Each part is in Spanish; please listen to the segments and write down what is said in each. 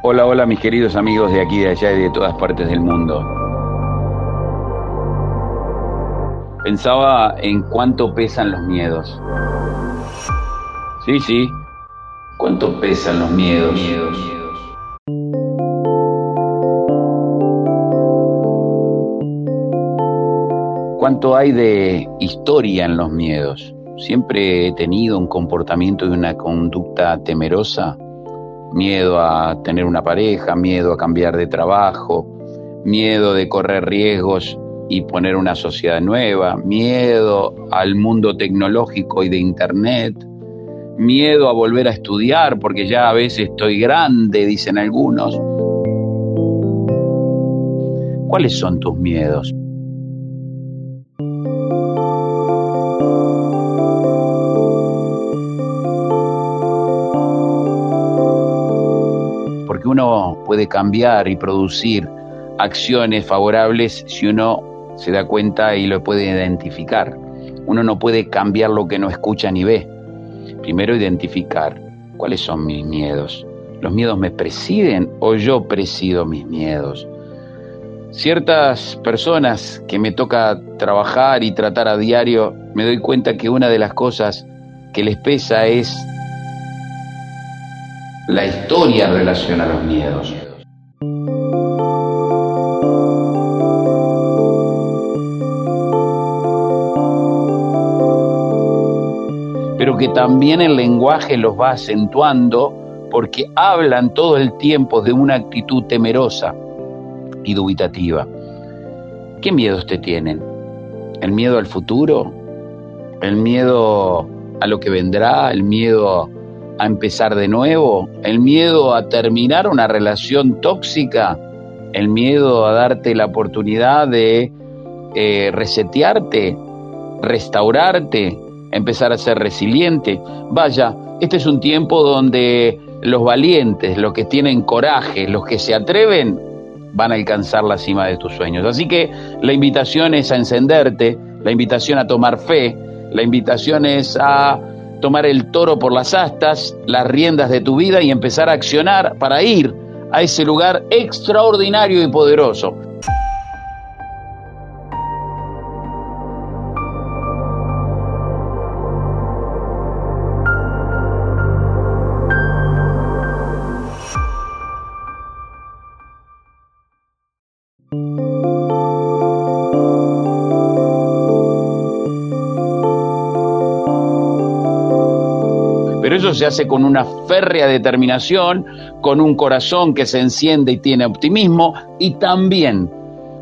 Hola, hola mis queridos amigos de aquí, de allá y de todas partes del mundo. Pensaba en cuánto pesan los miedos. Sí, sí. ¿Cuánto pesan los miedos? miedos. ¿Cuánto hay de historia en los miedos? Siempre he tenido un comportamiento y una conducta temerosa miedo a tener una pareja, miedo a cambiar de trabajo, miedo de correr riesgos y poner una sociedad nueva, miedo al mundo tecnológico y de Internet, miedo a volver a estudiar porque ya a veces estoy grande, dicen algunos. ¿Cuáles son tus miedos? Uno puede cambiar y producir acciones favorables si uno se da cuenta y lo puede identificar. Uno no puede cambiar lo que no escucha ni ve. Primero identificar cuáles son mis miedos. ¿Los miedos me presiden o yo presido mis miedos? Ciertas personas que me toca trabajar y tratar a diario, me doy cuenta que una de las cosas que les pesa es la historia en relación a los miedos. Pero que también el lenguaje los va acentuando porque hablan todo el tiempo de una actitud temerosa y dubitativa. ¿Qué miedos te tienen? ¿El miedo al futuro? ¿El miedo a lo que vendrá? ¿El miedo a empezar de nuevo, el miedo a terminar una relación tóxica, el miedo a darte la oportunidad de eh, resetearte, restaurarte, empezar a ser resiliente. Vaya, este es un tiempo donde los valientes, los que tienen coraje, los que se atreven, van a alcanzar la cima de tus sueños. Así que la invitación es a encenderte, la invitación a tomar fe, la invitación es a tomar el toro por las astas, las riendas de tu vida y empezar a accionar para ir a ese lugar extraordinario y poderoso. Eso se hace con una férrea determinación, con un corazón que se enciende y tiene optimismo y también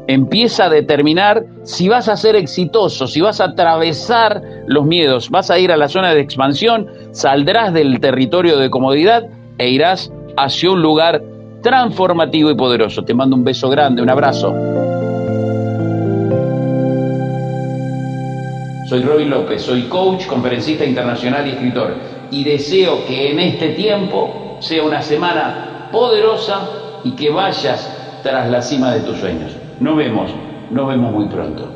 empieza a determinar si vas a ser exitoso, si vas a atravesar los miedos, vas a ir a la zona de expansión, saldrás del territorio de comodidad e irás hacia un lugar transformativo y poderoso. Te mando un beso grande, un abrazo. Soy Robin López, soy coach, conferencista internacional y escritor y deseo que en este tiempo sea una semana poderosa y que vayas tras la cima de tus sueños. Nos vemos, nos vemos muy pronto.